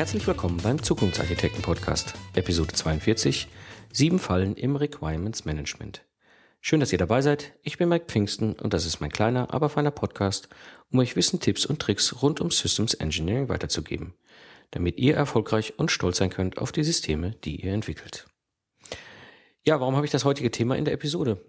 Herzlich willkommen beim Zukunftsarchitekten Podcast, Episode 42, sieben Fallen im Requirements Management. Schön, dass ihr dabei seid. Ich bin Mike Pfingsten und das ist mein kleiner, aber feiner Podcast, um euch Wissen, Tipps und Tricks rund um Systems Engineering weiterzugeben, damit ihr erfolgreich und stolz sein könnt auf die Systeme, die ihr entwickelt. Ja, warum habe ich das heutige Thema in der Episode?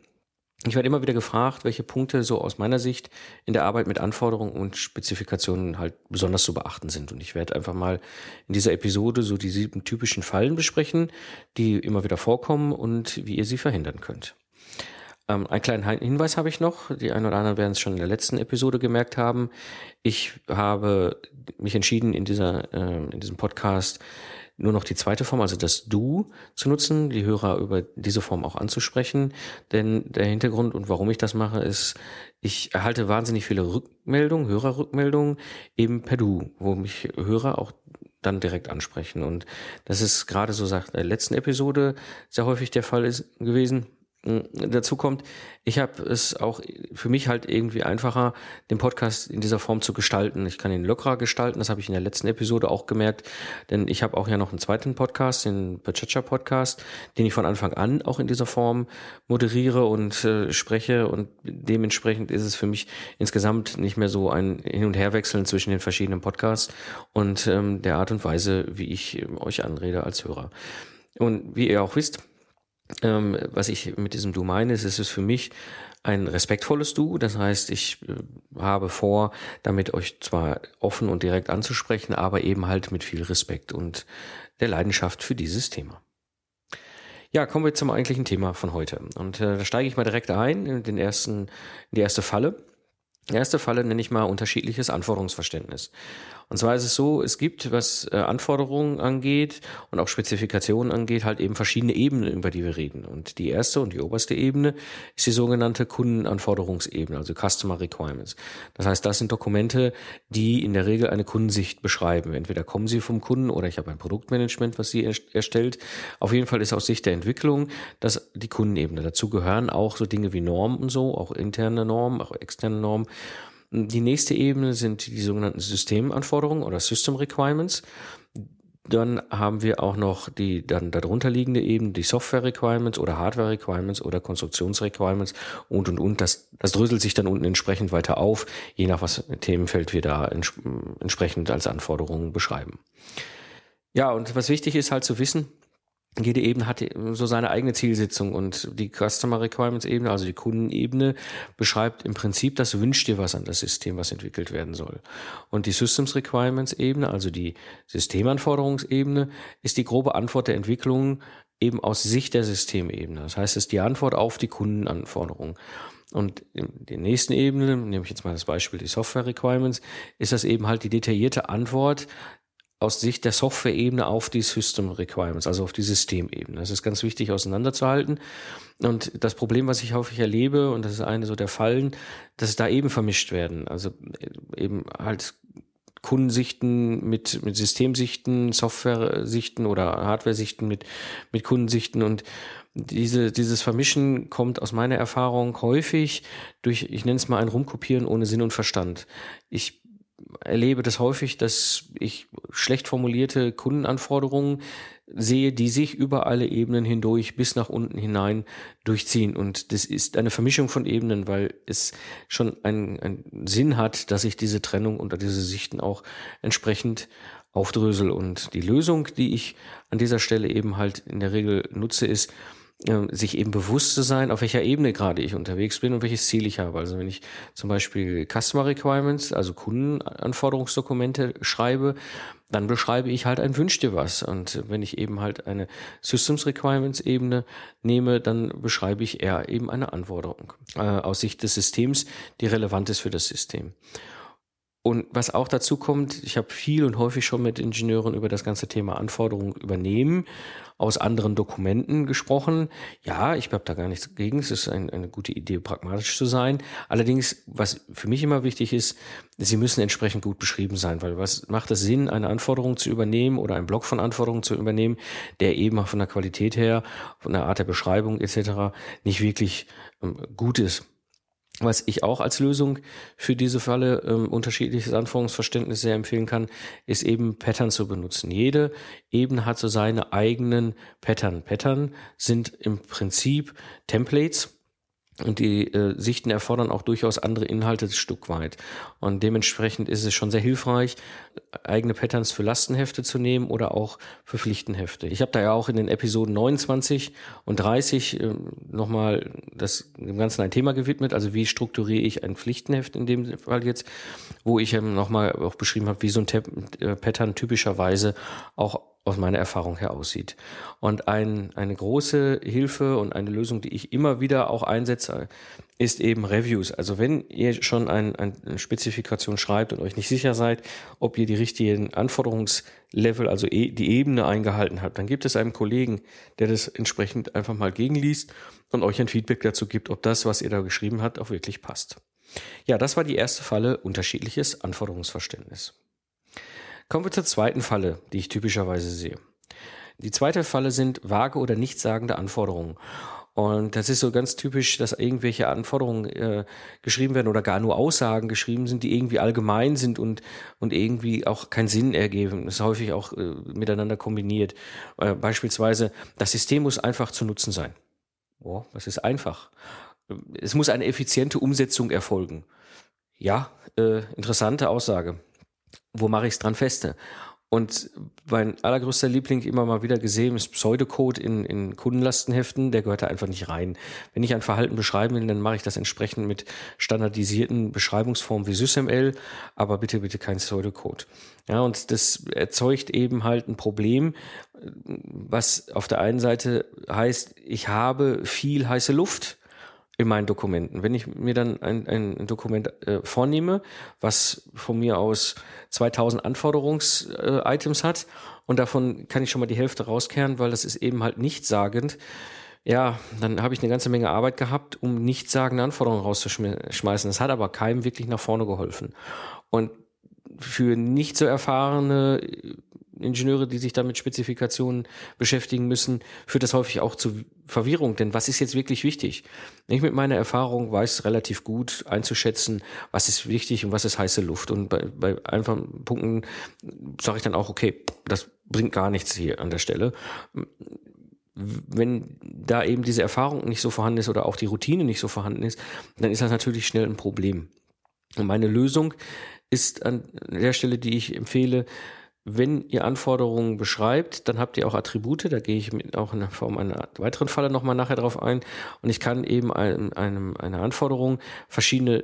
Ich werde immer wieder gefragt, welche Punkte so aus meiner Sicht in der Arbeit mit Anforderungen und Spezifikationen halt besonders zu beachten sind. Und ich werde einfach mal in dieser Episode so die sieben typischen Fallen besprechen, die immer wieder vorkommen und wie ihr sie verhindern könnt. Ähm, einen kleinen Hinweis habe ich noch. Die einen oder anderen werden es schon in der letzten Episode gemerkt haben. Ich habe mich entschieden, in dieser, äh, in diesem Podcast nur noch die zweite Form, also das Du zu nutzen, die Hörer über diese Form auch anzusprechen. Denn der Hintergrund und warum ich das mache, ist, ich erhalte wahnsinnig viele Rückmeldungen, Hörerrückmeldungen eben per Du, wo mich Hörer auch dann direkt ansprechen. Und das ist gerade so seit der letzten Episode sehr häufig der Fall ist gewesen dazu kommt, ich habe es auch für mich halt irgendwie einfacher, den Podcast in dieser Form zu gestalten. Ich kann ihn lockerer gestalten, das habe ich in der letzten Episode auch gemerkt, denn ich habe auch ja noch einen zweiten Podcast, den Pachacha Podcast, den ich von Anfang an auch in dieser Form moderiere und äh, spreche und dementsprechend ist es für mich insgesamt nicht mehr so ein Hin- und Herwechseln zwischen den verschiedenen Podcasts und ähm, der Art und Weise, wie ich euch anrede als Hörer. Und wie ihr auch wisst, ähm, was ich mit diesem Du meine, ist, es ist für mich ein respektvolles Du. Das heißt, ich äh, habe vor, damit euch zwar offen und direkt anzusprechen, aber eben halt mit viel Respekt und der Leidenschaft für dieses Thema. Ja, kommen wir zum eigentlichen Thema von heute. Und äh, da steige ich mal direkt ein in den ersten, in die erste Falle. Erste Falle nenne ich mal unterschiedliches Anforderungsverständnis. Und zwar ist es so, es gibt, was äh, Anforderungen angeht und auch Spezifikationen angeht, halt eben verschiedene Ebenen, über die wir reden. Und die erste und die oberste Ebene ist die sogenannte Kundenanforderungsebene, also Customer Requirements. Das heißt, das sind Dokumente, die in der Regel eine Kundensicht beschreiben. Entweder kommen sie vom Kunden oder ich habe ein Produktmanagement, was sie erstellt. Auf jeden Fall ist aus Sicht der Entwicklung das die Kundenebene. Dazu gehören auch so Dinge wie Normen und so, auch interne Normen, auch externe Normen. Die nächste Ebene sind die sogenannten Systemanforderungen oder System Requirements. Dann haben wir auch noch die dann darunter liegende Ebene, die Software Requirements oder Hardware Requirements oder Konstruktions Requirements und und und. Das, das dröselt sich dann unten entsprechend weiter auf, je nach was Themenfeld wir da ents entsprechend als Anforderungen beschreiben. Ja, und was wichtig ist halt zu wissen, jede Ebene hat so seine eigene Zielsetzung und die Customer Requirements Ebene, also die Kundenebene, beschreibt im Prinzip das wünscht dir was an das System, was entwickelt werden soll. Und die Systems Requirements Ebene, also die Systemanforderungsebene, ist die grobe Antwort der Entwicklung eben aus Sicht der Systemebene. Das heißt, es ist die Antwort auf die Kundenanforderungen. Und in der nächsten Ebene, nehme ich jetzt mal das Beispiel die Software Requirements, ist das eben halt die detaillierte Antwort aus Sicht der Software-Ebene auf die System Requirements, also auf die Systemebene. Das ist ganz wichtig auseinanderzuhalten. Und das Problem, was ich häufig erlebe, und das ist eine so der Fallen, dass da eben vermischt werden. Also eben halt Kundensichten mit, mit Systemsichten, Software-Sichten oder Hardware-Sichten mit, mit Kundensichten und diese, dieses Vermischen kommt aus meiner Erfahrung häufig durch, ich nenne es mal ein Rumkopieren ohne Sinn und Verstand. Ich erlebe das häufig, dass ich schlecht formulierte Kundenanforderungen sehe, die sich über alle Ebenen hindurch bis nach unten hinein durchziehen. Und das ist eine Vermischung von Ebenen, weil es schon einen, Sinn hat, dass ich diese Trennung unter diese Sichten auch entsprechend aufdrösel. Und die Lösung, die ich an dieser Stelle eben halt in der Regel nutze, ist, sich eben bewusst zu sein, auf welcher Ebene gerade ich unterwegs bin und welches Ziel ich habe. Also wenn ich zum Beispiel Customer Requirements, also Kundenanforderungsdokumente schreibe, dann beschreibe ich halt ein Wünsch dir was. Und wenn ich eben halt eine Systems Requirements Ebene nehme, dann beschreibe ich eher eben eine Anforderung äh, aus Sicht des Systems, die relevant ist für das System. Und was auch dazu kommt, ich habe viel und häufig schon mit Ingenieuren über das ganze Thema Anforderungen übernehmen, aus anderen Dokumenten gesprochen. Ja, ich habe da gar nichts gegen. Es ist ein, eine gute Idee, pragmatisch zu sein. Allerdings, was für mich immer wichtig ist, sie müssen entsprechend gut beschrieben sein, weil was macht es Sinn, eine Anforderung zu übernehmen oder einen Block von Anforderungen zu übernehmen, der eben von der Qualität her, von der Art der Beschreibung etc. nicht wirklich ähm, gut ist. Was ich auch als Lösung für diese Falle ähm, unterschiedliches Anforderungsverständnis sehr empfehlen kann, ist eben Pattern zu benutzen. Jede Ebene hat so seine eigenen Pattern. Pattern sind im Prinzip Templates, und die äh, Sichten erfordern auch durchaus andere Inhalte ein Stück weit. Und dementsprechend ist es schon sehr hilfreich, eigene Patterns für Lastenhefte zu nehmen oder auch für Pflichtenhefte. Ich habe da ja auch in den Episoden 29 und 30 äh, nochmal das dem Ganzen ein Thema gewidmet. Also wie strukturiere ich ein Pflichtenheft in dem Fall jetzt, wo ich ähm, nochmal auch beschrieben habe, wie so ein äh, Pattern typischerweise auch aus meiner Erfahrung her aussieht. Und ein, eine große Hilfe und eine Lösung, die ich immer wieder auch einsetze, ist eben Reviews. Also wenn ihr schon ein, eine Spezifikation schreibt und euch nicht sicher seid, ob ihr die richtigen Anforderungslevel, also e, die Ebene eingehalten habt, dann gibt es einen Kollegen, der das entsprechend einfach mal gegenliest und euch ein Feedback dazu gibt, ob das, was ihr da geschrieben habt, auch wirklich passt. Ja, das war die erste Falle, unterschiedliches Anforderungsverständnis. Kommen wir zur zweiten Falle, die ich typischerweise sehe. Die zweite Falle sind vage oder nichtssagende Anforderungen. Und das ist so ganz typisch, dass irgendwelche Anforderungen äh, geschrieben werden oder gar nur Aussagen geschrieben sind, die irgendwie allgemein sind und, und irgendwie auch keinen Sinn ergeben. Das ist häufig auch äh, miteinander kombiniert. Äh, beispielsweise, das System muss einfach zu nutzen sein. Oh, das ist einfach. Es muss eine effiziente Umsetzung erfolgen. Ja, äh, interessante Aussage wo mache ich es dran feste? Und mein allergrößter Liebling immer mal wieder gesehen ist Pseudocode in, in Kundenlastenheften, der gehört da einfach nicht rein. Wenn ich ein Verhalten beschreiben will, dann mache ich das entsprechend mit standardisierten Beschreibungsformen wie SysML, aber bitte, bitte kein Pseudocode. Ja, und das erzeugt eben halt ein Problem, was auf der einen Seite heißt, ich habe viel heiße Luft in meinen Dokumenten. Wenn ich mir dann ein, ein Dokument äh, vornehme, was von mir aus 2000 Anforderungs-Items äh, hat und davon kann ich schon mal die Hälfte rauskehren, weil das ist eben halt nichtssagend, ja, dann habe ich eine ganze Menge Arbeit gehabt, um nichtssagende Anforderungen rauszuschmeißen. Das hat aber keinem wirklich nach vorne geholfen. Und für nicht so erfahrene Ingenieure, die sich da mit Spezifikationen beschäftigen müssen, führt das häufig auch zu Verwirrung. Denn was ist jetzt wirklich wichtig? Ich mit meiner Erfahrung weiß relativ gut einzuschätzen, was ist wichtig und was ist heiße Luft. Und bei, bei einfachen Punkten sage ich dann auch, okay, das bringt gar nichts hier an der Stelle. Wenn da eben diese Erfahrung nicht so vorhanden ist oder auch die Routine nicht so vorhanden ist, dann ist das natürlich schnell ein Problem. Und meine Lösung ist an der Stelle, die ich empfehle, wenn ihr Anforderungen beschreibt, dann habt ihr auch Attribute, da gehe ich auch in der Form einer weiteren Falle nochmal nachher drauf ein. Und ich kann eben einem, einem, einer Anforderung verschiedene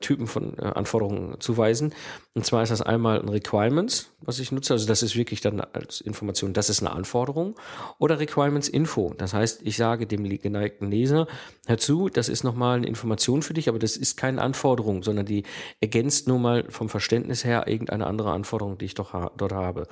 Typen von äh, Anforderungen zuweisen. Und zwar ist das einmal ein Requirements, was ich nutze. Also das ist wirklich dann als Information, das ist eine Anforderung. Oder Requirements Info. Das heißt, ich sage dem geneigten Leser, hör zu, das ist nochmal eine Information für dich, aber das ist keine Anforderung, sondern die ergänzt nur mal vom Verständnis her irgendeine andere Anforderung, die ich doch ha dort habe.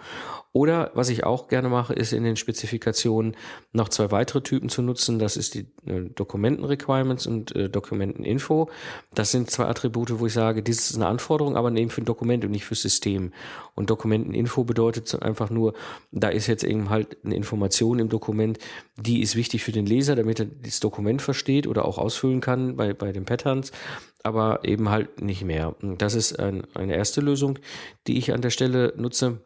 Oder was ich auch gerne mache, ist in den Spezifikationen noch zwei weitere Typen zu nutzen. Das ist die äh, Dokumenten-Requirements und äh, Dokumenten-Info. Das sind zwei Attribute, wo ich sage, dies ist eine Anforderung, aber eben für ein Dokument und nicht fürs System. Und Dokumenteninfo bedeutet einfach nur, da ist jetzt eben halt eine Information im Dokument, die ist wichtig für den Leser, damit er das Dokument versteht oder auch ausfüllen kann bei, bei den Patterns, aber eben halt nicht mehr. Das ist ein, eine erste Lösung, die ich an der Stelle nutze.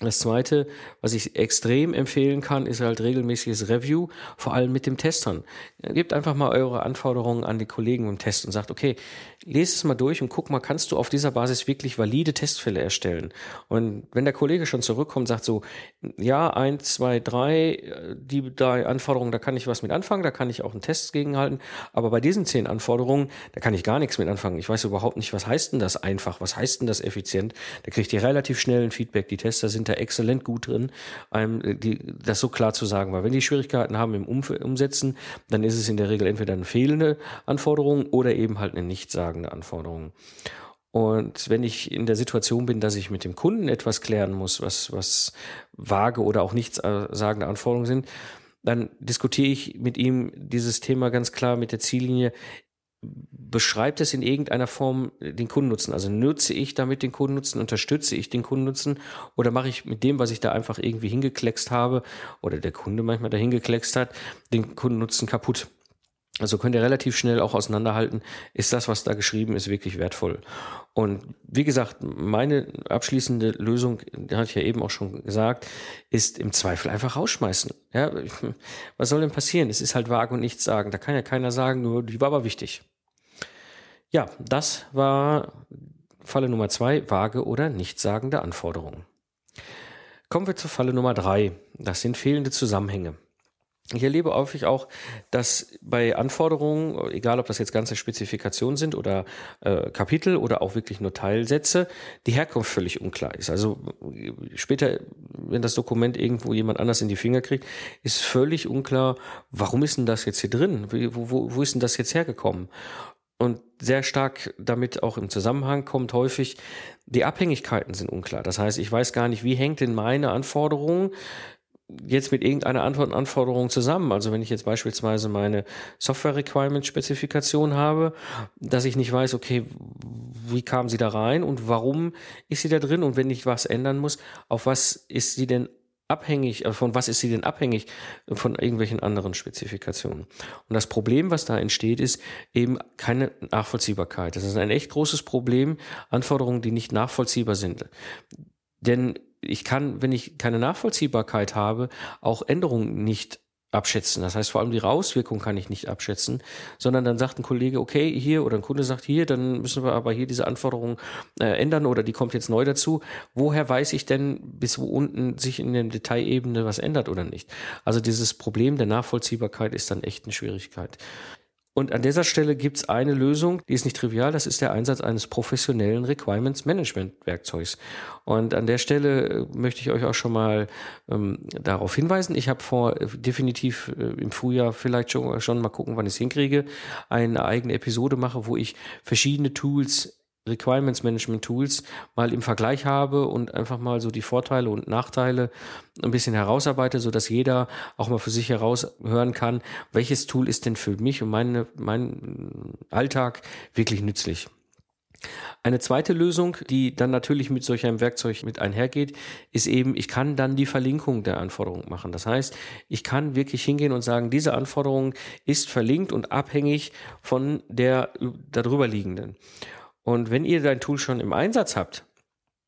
Das zweite, was ich extrem empfehlen kann, ist halt regelmäßiges Review, vor allem mit dem Testern. Gebt einfach mal eure Anforderungen an die Kollegen im Test und sagt, okay, lese es mal durch und guck mal, kannst du auf dieser Basis wirklich valide Testfälle erstellen? Und wenn der Kollege schon zurückkommt und sagt so, ja, eins, zwei, drei, die drei Anforderungen, da kann ich was mit anfangen, da kann ich auch einen Test gegenhalten, aber bei diesen zehn Anforderungen, da kann ich gar nichts mit anfangen. Ich weiß überhaupt nicht, was heißt denn das einfach, was heißt denn das effizient? Da kriegt ihr relativ schnell ein Feedback. Die Tester sind da exzellent gut drin, einem die, das so klar zu sagen. Weil wenn die Schwierigkeiten haben im Umf Umsetzen, dann ist es in der Regel entweder eine fehlende Anforderung oder eben halt eine nichtssagende Anforderung. Und wenn ich in der Situation bin, dass ich mit dem Kunden etwas klären muss, was, was vage oder auch nichtssagende Anforderungen sind, dann diskutiere ich mit ihm dieses Thema ganz klar mit der Ziellinie, beschreibt es in irgendeiner Form den Kundennutzen? Also nutze ich damit den Kundennutzen, unterstütze ich den Kundennutzen oder mache ich mit dem, was ich da einfach irgendwie hingekleckst habe oder der Kunde manchmal da hingekleckst hat, den Kundennutzen kaputt? Also könnt ihr relativ schnell auch auseinanderhalten, ist das, was da geschrieben ist, wirklich wertvoll. Und wie gesagt, meine abschließende Lösung, die hatte ich ja eben auch schon gesagt, ist im Zweifel einfach rausschmeißen. Ja, was soll denn passieren? Es ist halt vage und nichts sagen. Da kann ja keiner sagen, nur die war aber wichtig. Ja, das war Falle Nummer zwei, vage oder nichtssagende Anforderungen. Kommen wir zur Falle Nummer drei. Das sind fehlende Zusammenhänge. Ich erlebe häufig auch, dass bei Anforderungen, egal ob das jetzt ganze Spezifikationen sind oder äh, Kapitel oder auch wirklich nur Teilsätze, die Herkunft völlig unklar ist. Also später, wenn das Dokument irgendwo jemand anders in die Finger kriegt, ist völlig unklar, warum ist denn das jetzt hier drin? Wo, wo, wo ist denn das jetzt hergekommen? Und sehr stark damit auch im Zusammenhang kommt häufig, die Abhängigkeiten sind unklar. Das heißt, ich weiß gar nicht, wie hängt denn meine Anforderung jetzt mit irgendeiner Anforderung zusammen. Also wenn ich jetzt beispielsweise meine Software Requirement Spezifikation habe, dass ich nicht weiß, okay, wie kam sie da rein und warum ist sie da drin und wenn ich was ändern muss, auf was ist sie denn abhängig, äh, von was ist sie denn abhängig von irgendwelchen anderen Spezifikationen? Und das Problem, was da entsteht, ist eben keine Nachvollziehbarkeit. Das ist ein echt großes Problem, Anforderungen, die nicht nachvollziehbar sind. Denn ich kann, wenn ich keine Nachvollziehbarkeit habe, auch Änderungen nicht abschätzen. Das heißt, vor allem die Auswirkung kann ich nicht abschätzen, sondern dann sagt ein Kollege, okay, hier oder ein Kunde sagt hier, dann müssen wir aber hier diese Anforderung äh, ändern oder die kommt jetzt neu dazu. Woher weiß ich denn, bis wo unten sich in der Detailebene was ändert oder nicht? Also dieses Problem der Nachvollziehbarkeit ist dann echt eine Schwierigkeit. Und an dieser Stelle gibt es eine Lösung, die ist nicht trivial, das ist der Einsatz eines professionellen Requirements Management Werkzeugs. Und an der Stelle äh, möchte ich euch auch schon mal ähm, darauf hinweisen. Ich habe vor, äh, definitiv äh, im Frühjahr vielleicht schon, schon mal gucken, wann ich es hinkriege, eine eigene Episode mache, wo ich verschiedene Tools Requirements Management Tools mal im Vergleich habe und einfach mal so die Vorteile und Nachteile ein bisschen herausarbeite, so dass jeder auch mal für sich heraushören kann, welches Tool ist denn für mich und meine, mein Alltag wirklich nützlich. Eine zweite Lösung, die dann natürlich mit solch einem Werkzeug mit einhergeht, ist eben, ich kann dann die Verlinkung der Anforderung machen. Das heißt, ich kann wirklich hingehen und sagen, diese Anforderung ist verlinkt und abhängig von der darüber liegenden. Und wenn ihr dein Tool schon im Einsatz habt,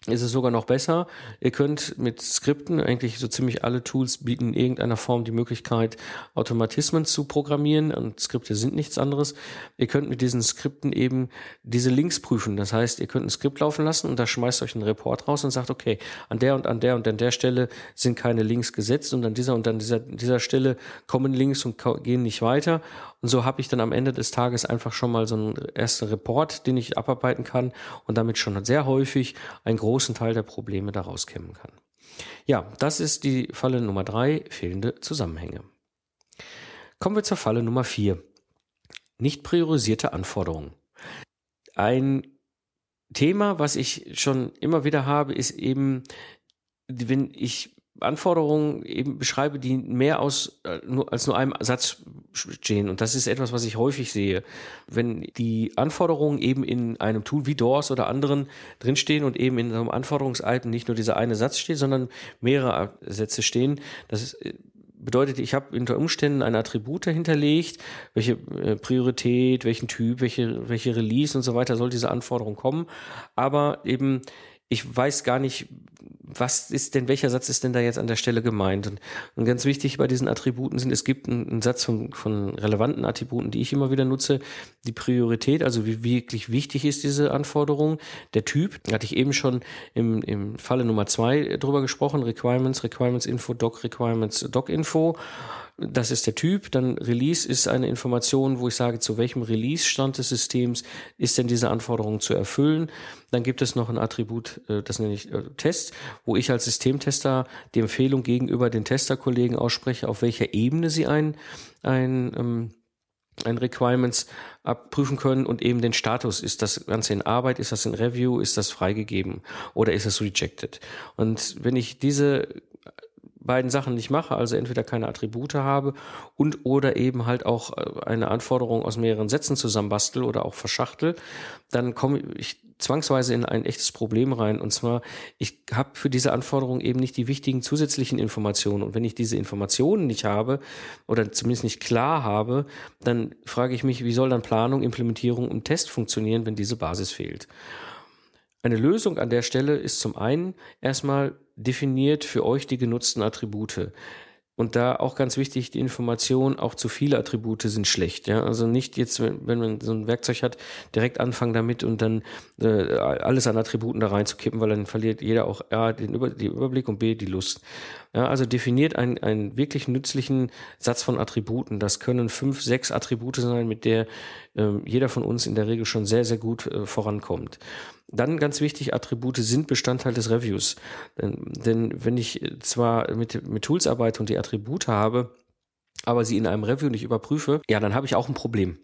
ist es sogar noch besser. Ihr könnt mit Skripten, eigentlich so ziemlich alle Tools bieten in irgendeiner Form die Möglichkeit, Automatismen zu programmieren und Skripte sind nichts anderes. Ihr könnt mit diesen Skripten eben diese Links prüfen. Das heißt, ihr könnt ein Skript laufen lassen und da schmeißt euch einen Report raus und sagt, okay, an der und an der und an der Stelle sind keine Links gesetzt und an dieser und an dieser, dieser Stelle kommen Links und gehen nicht weiter. Und so habe ich dann am Ende des Tages einfach schon mal so einen ersten Report, den ich abarbeiten kann und damit schon sehr häufig einen großen Teil der Probleme daraus kämmen kann. Ja, das ist die Falle Nummer drei, fehlende Zusammenhänge. Kommen wir zur Falle Nummer vier. Nicht priorisierte Anforderungen. Ein Thema, was ich schon immer wieder habe, ist eben, wenn ich Anforderungen eben beschreibe, die mehr aus äh, nur, als nur einem Satz stehen. Und das ist etwas, was ich häufig sehe. Wenn die Anforderungen eben in einem Tool wie Doors oder anderen drinstehen und eben in einem Anforderungsalben nicht nur dieser eine Satz steht, sondern mehrere Sätze stehen, das ist, äh, bedeutet, ich habe unter Umständen ein Attribut hinterlegt, welche äh, Priorität, welchen Typ, welche, welche Release und so weiter soll diese Anforderung kommen. Aber eben ich weiß gar nicht, was ist denn, welcher Satz ist denn da jetzt an der Stelle gemeint? Und, und ganz wichtig bei diesen Attributen sind, es gibt einen, einen Satz von, von relevanten Attributen, die ich immer wieder nutze. Die Priorität, also wie wirklich wichtig ist diese Anforderung. Der Typ, hatte ich eben schon im, im Falle Nummer zwei drüber gesprochen. Requirements, Requirements Info, Doc Requirements, Doc Info. Das ist der Typ. Dann Release ist eine Information, wo ich sage, zu welchem Release-Stand des Systems ist denn diese Anforderung zu erfüllen. Dann gibt es noch ein Attribut, äh, das nenne ich äh, Test, wo ich als Systemtester die Empfehlung gegenüber den Testerkollegen ausspreche, auf welcher Ebene sie ein, ein ähm, ein Requirements abprüfen können und eben den Status. Ist das Ganze in Arbeit? Ist das in Review? Ist das freigegeben? Oder ist es rejected? Und wenn ich diese beiden Sachen nicht mache, also entweder keine Attribute habe und oder eben halt auch äh, eine Anforderung aus mehreren Sätzen zusammenbastel oder auch verschachtel, dann komme ich zwangsweise in ein echtes Problem rein. Und zwar, ich habe für diese Anforderungen eben nicht die wichtigen zusätzlichen Informationen. Und wenn ich diese Informationen nicht habe oder zumindest nicht klar habe, dann frage ich mich, wie soll dann Planung, Implementierung und Test funktionieren, wenn diese Basis fehlt. Eine Lösung an der Stelle ist zum einen erstmal definiert für euch die genutzten Attribute. Und da auch ganz wichtig, die Information, auch zu viele Attribute sind schlecht. Ja? Also nicht jetzt, wenn, man so ein Werkzeug hat, direkt anfangen damit und dann äh, alles an Attributen da reinzukippen, weil dann verliert jeder auch A, den Über, den Überblick und B, die Lust. Ja, also definiert einen, einen wirklich nützlichen Satz von Attributen. Das können fünf, sechs Attribute sein, mit der äh, jeder von uns in der Regel schon sehr, sehr gut äh, vorankommt. Dann ganz wichtig, Attribute sind Bestandteil des Reviews. Denn, denn wenn ich zwar mit, mit Tools arbeite und die Attribute habe, aber sie in einem Review nicht überprüfe, ja, dann habe ich auch ein Problem.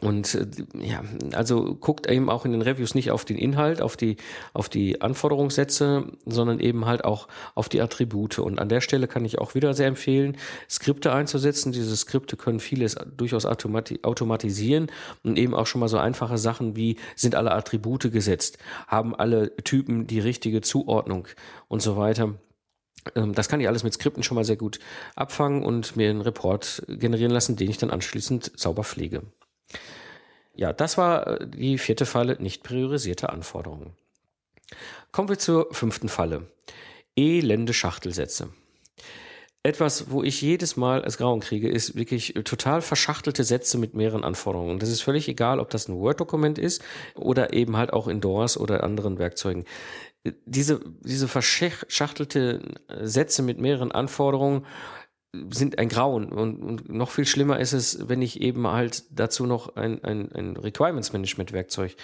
Und äh, ja, also guckt eben auch in den Reviews nicht auf den Inhalt, auf die, auf die Anforderungssätze, sondern eben halt auch auf die Attribute. Und an der Stelle kann ich auch wieder sehr empfehlen, Skripte einzusetzen. Diese Skripte können vieles durchaus automati automatisieren und eben auch schon mal so einfache Sachen wie sind alle Attribute gesetzt, haben alle Typen die richtige Zuordnung und so weiter. Ähm, das kann ich alles mit Skripten schon mal sehr gut abfangen und mir einen Report generieren lassen, den ich dann anschließend sauber pflege. Ja, das war äh, die vierte Falle, nicht priorisierte Anforderungen. Kommen wir zur fünften Falle. Elende Schachtelsätze. Etwas, wo ich jedes Mal als Grauen kriege, ist wirklich total verschachtelte Sätze mit mehreren Anforderungen. Das ist völlig egal, ob das ein Word-Dokument ist oder eben halt auch in DOORS oder anderen Werkzeugen. Diese, diese verschachtelte Sätze mit mehreren Anforderungen sind ein Grauen. Und, und, noch viel schlimmer ist es, wenn ich eben halt dazu noch ein, ein, ein Requirements-Management-Werkzeug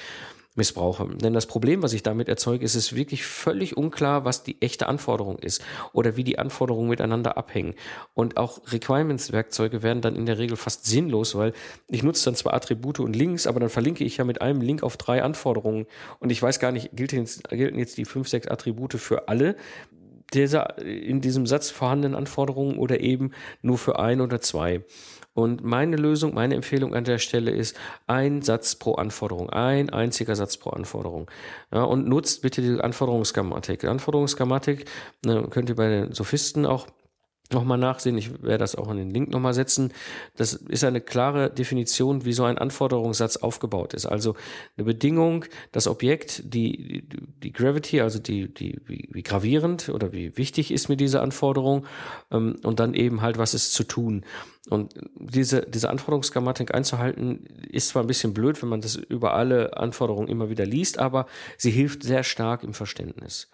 missbrauche. Denn das Problem, was ich damit erzeuge, ist es wirklich völlig unklar, was die echte Anforderung ist oder wie die Anforderungen miteinander abhängen. Und auch Requirements-Werkzeuge werden dann in der Regel fast sinnlos, weil ich nutze dann zwar Attribute und Links, aber dann verlinke ich ja mit einem Link auf drei Anforderungen und ich weiß gar nicht, gelten jetzt, gelten jetzt die fünf, sechs Attribute für alle dieser in diesem Satz vorhandenen Anforderungen oder eben nur für ein oder zwei. Und meine Lösung, meine Empfehlung an der Stelle ist ein Satz pro Anforderung, ein einziger Satz pro Anforderung. Ja, und nutzt bitte die Anforderungsgrammatik. Anforderungsgrammatik ne, könnt ihr bei den Sophisten auch nochmal nachsehen. Ich werde das auch in den Link nochmal setzen. Das ist eine klare Definition, wie so ein Anforderungssatz aufgebaut ist. Also eine Bedingung, das Objekt, die, die Gravity, also die, die, wie, wie gravierend oder wie wichtig ist mir diese Anforderung ähm, und dann eben halt, was ist zu tun. Und diese, diese Anforderungsgrammatik einzuhalten, ist zwar ein bisschen blöd, wenn man das über alle Anforderungen immer wieder liest, aber sie hilft sehr stark im Verständnis.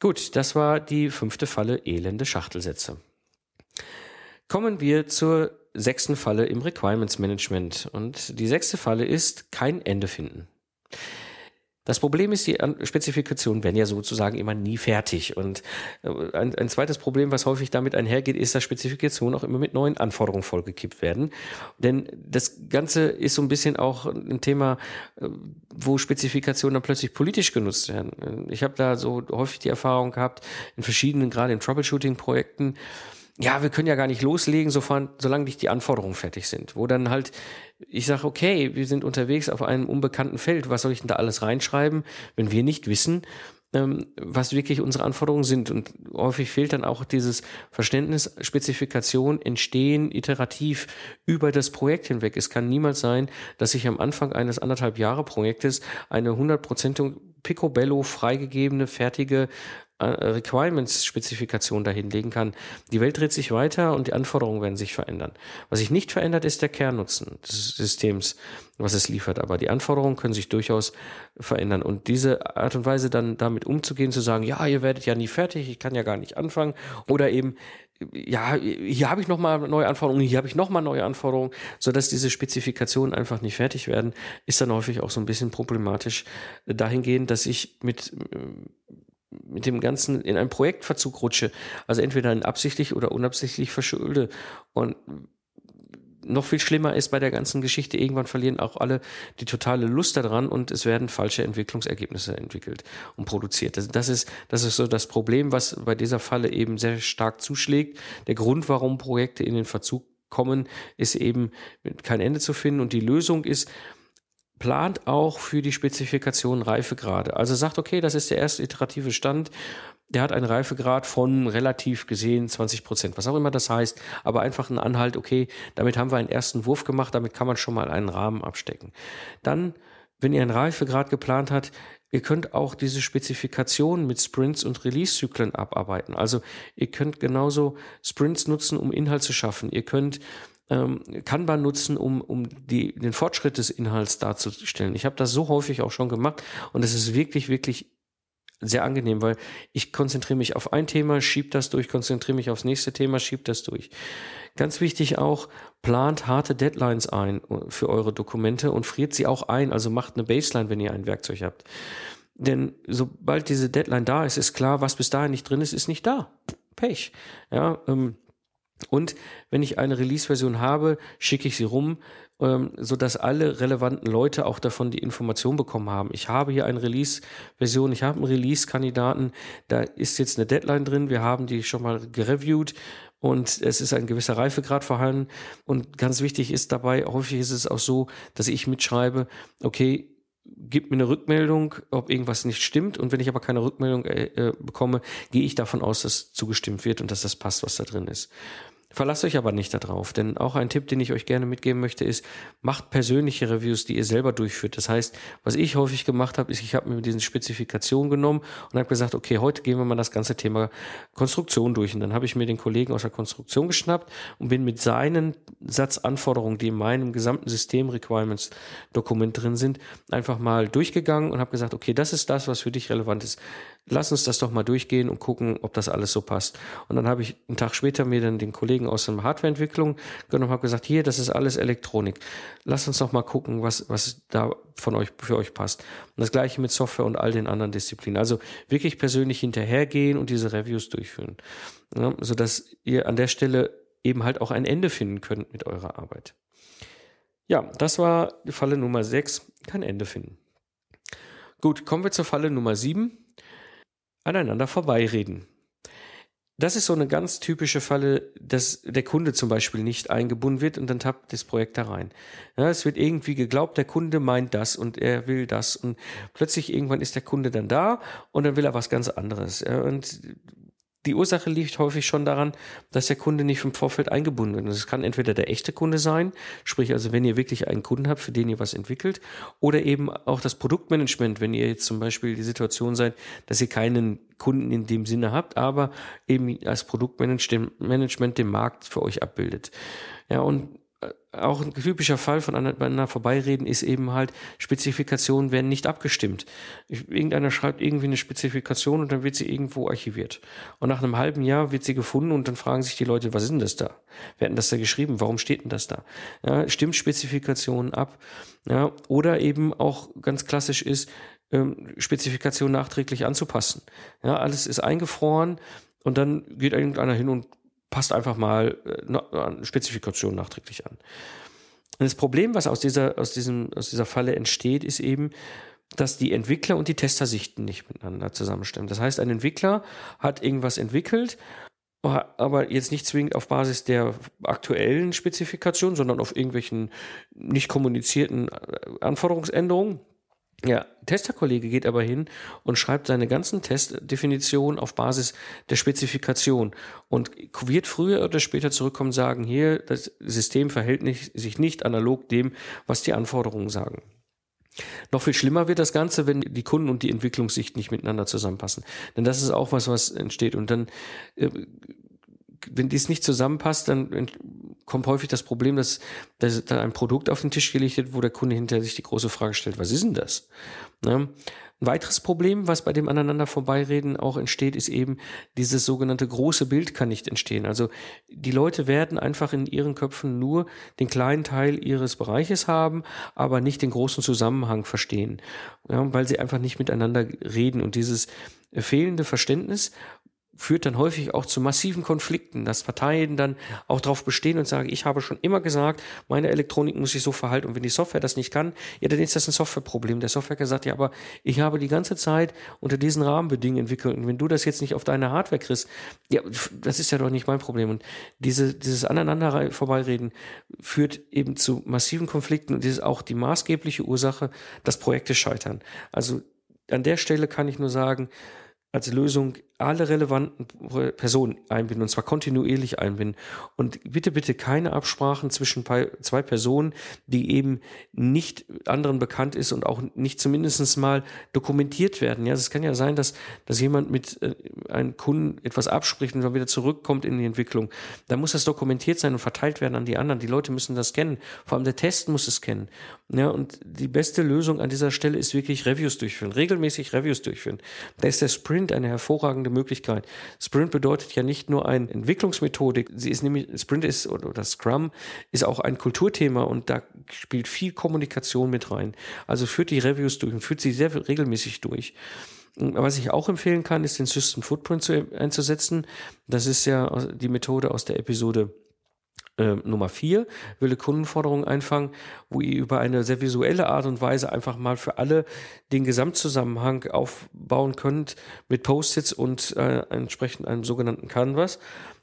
Gut, das war die fünfte Falle elende Schachtelsätze. Kommen wir zur sechsten Falle im Requirements Management. Und die sechste Falle ist kein Ende finden. Das Problem ist, die Spezifikationen werden ja sozusagen immer nie fertig. Und äh, ein, ein, zweites Problem, was häufig damit einhergeht, ist, dass Spezifikationen auch immer mit neuen Anforderungen vollgekippt werden. Denn das Ganze ist so ein bisschen auch ein Thema, äh, wo Spezifikationen dann plötzlich politisch genutzt werden. Ich habe da so häufig die Erfahrung gehabt, in verschiedenen, gerade in Troubleshooting-Projekten, ja, wir können ja gar nicht loslegen, sofern, solange nicht die Anforderungen fertig sind. Wo dann halt, ich sage, okay, wir sind unterwegs auf einem unbekannten Feld, was soll ich denn da alles reinschreiben, wenn wir nicht wissen, ähm, was wirklich unsere Anforderungen sind. Und häufig fehlt dann auch dieses Verständnis, Spezifikation entstehen iterativ über das Projekt hinweg. Es kann niemals sein, dass ich am Anfang eines anderthalb Jahre Projektes eine hundertprozentige picobello freigegebene, fertige äh, Requirements-Spezifikation dahinlegen kann. Die Welt dreht sich weiter und die Anforderungen werden sich verändern. Was sich nicht verändert, ist der Kernnutzen des Systems, was es liefert. Aber die Anforderungen können sich durchaus verändern. Und diese Art und Weise dann damit umzugehen, zu sagen, ja, ihr werdet ja nie fertig, ich kann ja gar nicht anfangen. Oder eben, ja, hier habe ich nochmal neue Anforderungen, hier habe ich nochmal neue Anforderungen, sodass diese Spezifikationen einfach nicht fertig werden, ist dann häufig auch so ein bisschen problematisch dahingehend, dass ich mit mit dem Ganzen in einen Projektverzug rutsche. Also entweder absichtlich oder unabsichtlich verschulde. Und noch viel schlimmer ist bei der ganzen Geschichte, irgendwann verlieren auch alle die totale Lust daran und es werden falsche Entwicklungsergebnisse entwickelt und produziert. Das, das, ist, das ist so das Problem, was bei dieser Falle eben sehr stark zuschlägt. Der Grund, warum Projekte in den Verzug kommen, ist eben kein Ende zu finden und die Lösung ist, plant auch für die Spezifikation Reifegrade. Also sagt, okay, das ist der erste iterative Stand. Der hat einen Reifegrad von relativ gesehen 20 Prozent, was auch immer das heißt, aber einfach ein Anhalt, okay, damit haben wir einen ersten Wurf gemacht, damit kann man schon mal einen Rahmen abstecken. Dann, wenn ihr einen Reifegrad geplant habt, Ihr könnt auch diese Spezifikation mit Sprints und Release-Zyklen abarbeiten. Also ihr könnt genauso Sprints nutzen, um Inhalt zu schaffen. Ihr könnt ähm, Kanban nutzen, um, um die, den Fortschritt des Inhalts darzustellen. Ich habe das so häufig auch schon gemacht und es ist wirklich, wirklich sehr angenehm, weil ich konzentriere mich auf ein Thema, schieb das durch, konzentriere mich aufs nächste Thema, schieb das durch. Ganz wichtig auch, plant harte Deadlines ein für eure Dokumente und friert sie auch ein, also macht eine Baseline, wenn ihr ein Werkzeug habt. Denn sobald diese Deadline da ist, ist klar, was bis dahin nicht drin ist, ist nicht da. Pech. Ja, ähm, und wenn ich eine Release-Version habe, schicke ich sie rum, ähm, so dass alle relevanten Leute auch davon die Information bekommen haben. Ich habe hier eine Release-Version, ich habe einen Release-Kandidaten, da ist jetzt eine Deadline drin, wir haben die schon mal gereviewt und es ist ein gewisser Reifegrad vorhanden. Und ganz wichtig ist dabei, häufig ist es auch so, dass ich mitschreibe, okay, gib mir eine Rückmeldung, ob irgendwas nicht stimmt. Und wenn ich aber keine Rückmeldung äh, äh bekomme, gehe ich davon aus, dass zugestimmt wird und dass das passt, was da drin ist. Verlasst euch aber nicht darauf, denn auch ein Tipp, den ich euch gerne mitgeben möchte, ist, macht persönliche Reviews, die ihr selber durchführt. Das heißt, was ich häufig gemacht habe, ist, ich habe mir diesen Spezifikationen genommen und habe gesagt, okay, heute gehen wir mal das ganze Thema Konstruktion durch. Und dann habe ich mir den Kollegen aus der Konstruktion geschnappt und bin mit seinen Satzanforderungen, die in meinem gesamten System Requirements Dokument drin sind, einfach mal durchgegangen und habe gesagt, okay, das ist das, was für dich relevant ist lass uns das doch mal durchgehen und gucken, ob das alles so passt. Und dann habe ich einen Tag später mir dann den Kollegen aus der Hardwareentwicklung genommen, habe gesagt, hier, das ist alles Elektronik. Lass uns doch mal gucken, was, was da von euch, für euch passt. Und das gleiche mit Software und all den anderen Disziplinen. Also wirklich persönlich hinterhergehen und diese Reviews durchführen. Ja, sodass ihr an der Stelle eben halt auch ein Ende finden könnt mit eurer Arbeit. Ja, das war die Falle Nummer 6, kein Ende finden. Gut, kommen wir zur Falle Nummer 7 aneinander vorbeireden. Das ist so eine ganz typische Falle, dass der Kunde zum Beispiel nicht eingebunden wird und dann tappt das Projekt da rein. Ja, es wird irgendwie geglaubt, der Kunde meint das und er will das und plötzlich irgendwann ist der Kunde dann da und dann will er was ganz anderes. Und die Ursache liegt häufig schon daran, dass der Kunde nicht vom Vorfeld eingebunden ist. Es kann entweder der echte Kunde sein, sprich also wenn ihr wirklich einen Kunden habt, für den ihr was entwickelt, oder eben auch das Produktmanagement, wenn ihr jetzt zum Beispiel die Situation seid, dass ihr keinen Kunden in dem Sinne habt, aber eben als Produktmanagement den Markt für euch abbildet. Ja, und auch ein typischer Fall von aneinander vorbeireden ist eben halt, Spezifikationen werden nicht abgestimmt. Irgendeiner schreibt irgendwie eine Spezifikation und dann wird sie irgendwo archiviert. Und nach einem halben Jahr wird sie gefunden und dann fragen sich die Leute, was ist denn das da? Wer hat denn das da geschrieben? Warum steht denn das da? Ja, stimmt Spezifikationen ab? Ja, oder eben auch ganz klassisch ist, ähm, Spezifikation nachträglich anzupassen. Ja, alles ist eingefroren und dann geht irgendeiner hin und passt einfach mal äh, Spezifikation nachträglich an. Und das Problem, was aus dieser, aus diesem, aus dieser Falle entsteht, ist eben, dass die Entwickler und die Testersichten nicht miteinander zusammenstimmen. Das heißt, ein Entwickler hat irgendwas entwickelt, aber jetzt nicht zwingend auf Basis der aktuellen Spezifikation, sondern auf irgendwelchen nicht kommunizierten äh, Anforderungsänderungen. Ja, Testerkollege geht aber hin und schreibt seine ganzen Testdefinitionen auf Basis der Spezifikation und wird früher oder später zurückkommen und sagen, hier, das System verhält nicht, sich nicht analog dem, was die Anforderungen sagen. Noch viel schlimmer wird das Ganze, wenn die Kunden und die Entwicklungssicht nicht miteinander zusammenpassen. Denn das ist auch was, was entsteht. Und dann äh, wenn dies nicht zusammenpasst, dann kommt häufig das Problem, dass, dass da ein Produkt auf den Tisch gelegt wird, wo der Kunde hinterher sich die große Frage stellt, was ist denn das? Ne? Ein weiteres Problem, was bei dem aneinander vorbeireden auch entsteht, ist eben, dieses sogenannte große Bild kann nicht entstehen. Also die Leute werden einfach in ihren Köpfen nur den kleinen Teil ihres Bereiches haben, aber nicht den großen Zusammenhang verstehen, ja, weil sie einfach nicht miteinander reden. Und dieses fehlende Verständnis führt dann häufig auch zu massiven Konflikten, dass Parteien dann auch darauf bestehen und sagen, ich habe schon immer gesagt, meine Elektronik muss sich so verhalten und wenn die Software das nicht kann, ja, dann ist das ein Softwareproblem. Der Software sagt, ja, aber ich habe die ganze Zeit unter diesen Rahmenbedingungen entwickelt und wenn du das jetzt nicht auf deine Hardware kriegst, ja, das ist ja doch nicht mein Problem. Und diese, dieses aneinander vorbeireden führt eben zu massiven Konflikten und ist auch die maßgebliche Ursache, dass Projekte scheitern. Also an der Stelle kann ich nur sagen, als Lösung alle relevanten Personen einbinden und zwar kontinuierlich einbinden. Und bitte, bitte keine Absprachen zwischen zwei Personen, die eben nicht anderen bekannt ist und auch nicht zumindest mal dokumentiert werden. Ja, es kann ja sein, dass, dass jemand mit äh, einem Kunden etwas abspricht und dann wieder zurückkommt in die Entwicklung. Da muss das dokumentiert sein und verteilt werden an die anderen. Die Leute müssen das kennen. Vor allem der Test muss es kennen. Ja, und die beste Lösung an dieser Stelle ist wirklich Reviews durchführen, regelmäßig Reviews durchführen. Da ist der Sprint eine hervorragende hervorragende Möglichkeit. Sprint bedeutet ja nicht nur eine Entwicklungsmethodik, sie ist nämlich, Sprint ist oder Scrum ist auch ein Kulturthema und da spielt viel Kommunikation mit rein. Also führt die Reviews durch und führt sie sehr regelmäßig durch. Was ich auch empfehlen kann, ist den System Footprint zu, einzusetzen. Das ist ja die Methode aus der Episode äh, Nummer vier, wilde Kundenforderungen einfangen, wo ihr über eine sehr visuelle Art und Weise einfach mal für alle den Gesamtzusammenhang aufbauen könnt mit Post-its und äh, entsprechend einem sogenannten Canvas,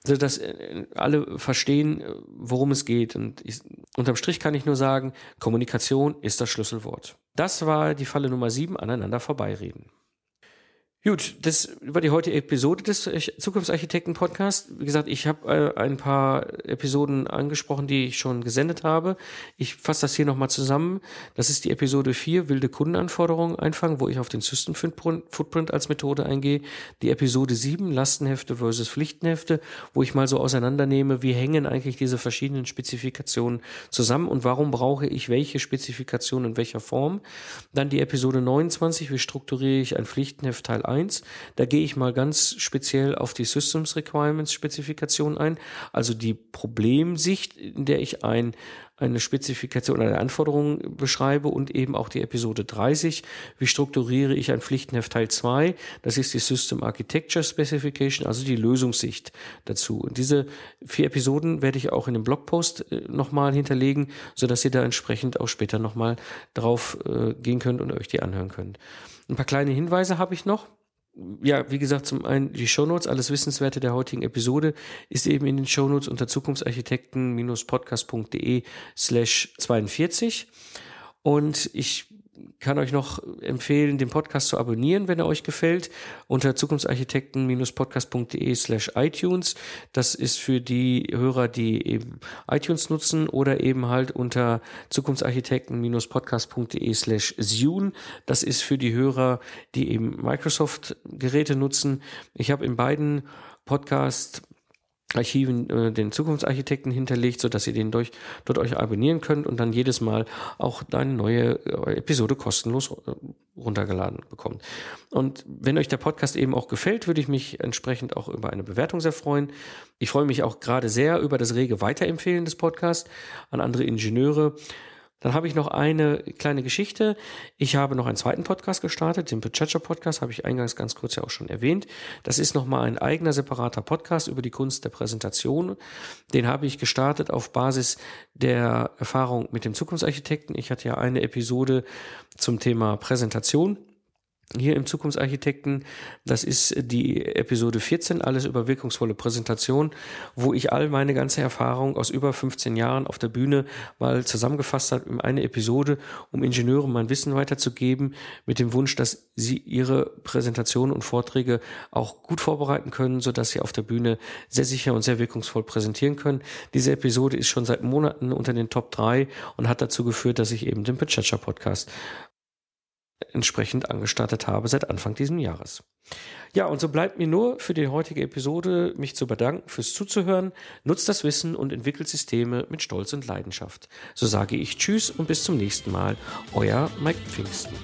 sodass äh, alle verstehen, äh, worum es geht. Und ich, unterm Strich kann ich nur sagen, Kommunikation ist das Schlüsselwort. Das war die Falle Nummer sieben, aneinander vorbeireden. Gut, das war die heutige Episode des Zukunftsarchitekten Podcast. Wie gesagt, ich habe äh, ein paar Episoden angesprochen, die ich schon gesendet habe. Ich fasse das hier nochmal zusammen. Das ist die Episode 4, wilde Kundenanforderungen einfangen, wo ich auf den System Footprint als Methode eingehe. Die Episode 7, Lastenhefte versus Pflichtenhefte, wo ich mal so auseinandernehme, wie hängen eigentlich diese verschiedenen Spezifikationen zusammen und warum brauche ich welche Spezifikation in welcher Form. Dann die Episode 29, wie strukturiere ich ein Pflichtenheft Teil 1 1. Da gehe ich mal ganz speziell auf die Systems Requirements Spezifikation ein, also die Problemsicht, in der ich ein eine Spezifikation eine Anforderung beschreibe und eben auch die Episode 30. Wie strukturiere ich ein Pflichtenheft Teil 2? Das ist die System Architecture Specification, also die Lösungssicht dazu. Und diese vier Episoden werde ich auch in dem Blogpost äh, nochmal hinterlegen, sodass ihr da entsprechend auch später nochmal drauf äh, gehen könnt und euch die anhören könnt. Ein paar kleine Hinweise habe ich noch ja, wie gesagt, zum einen die Shownotes, alles Wissenswerte der heutigen Episode ist eben in den Shownotes unter zukunftsarchitekten-podcast.de slash 42. Und ich kann euch noch empfehlen, den Podcast zu abonnieren, wenn er euch gefällt, unter zukunftsarchitekten-podcast.de slash iTunes. Das ist für die Hörer, die eben iTunes nutzen oder eben halt unter zukunftsarchitekten-podcast.de slash Zune. Das ist für die Hörer, die eben Microsoft-Geräte nutzen. Ich habe in beiden Podcasts Archiven äh, den Zukunftsarchitekten hinterlegt, so dass ihr den durch, dort euch abonnieren könnt und dann jedes Mal auch eine neue äh, Episode kostenlos äh, runtergeladen bekommt. Und wenn euch der Podcast eben auch gefällt, würde ich mich entsprechend auch über eine Bewertung sehr freuen. Ich freue mich auch gerade sehr über das rege Weiterempfehlen des Podcasts an andere Ingenieure. Dann habe ich noch eine kleine Geschichte. Ich habe noch einen zweiten Podcast gestartet, den Pachacha Podcast, habe ich eingangs ganz kurz ja auch schon erwähnt. Das ist nochmal ein eigener separater Podcast über die Kunst der Präsentation. Den habe ich gestartet auf Basis der Erfahrung mit dem Zukunftsarchitekten. Ich hatte ja eine Episode zum Thema Präsentation hier im Zukunftsarchitekten. Das ist die Episode 14, alles über wirkungsvolle Präsentation, wo ich all meine ganze Erfahrung aus über 15 Jahren auf der Bühne mal zusammengefasst habe in eine Episode, um Ingenieuren mein Wissen weiterzugeben, mit dem Wunsch, dass sie ihre Präsentationen und Vorträge auch gut vorbereiten können, sodass sie auf der Bühne sehr sicher und sehr wirkungsvoll präsentieren können. Diese Episode ist schon seit Monaten unter den Top 3 und hat dazu geführt, dass ich eben den Pachacha Podcast entsprechend angestartet habe seit Anfang dieses Jahres. Ja, und so bleibt mir nur für die heutige Episode mich zu bedanken fürs Zuzuhören. Nutzt das Wissen und entwickelt Systeme mit Stolz und Leidenschaft. So sage ich Tschüss und bis zum nächsten Mal. Euer Mike Pfingsten.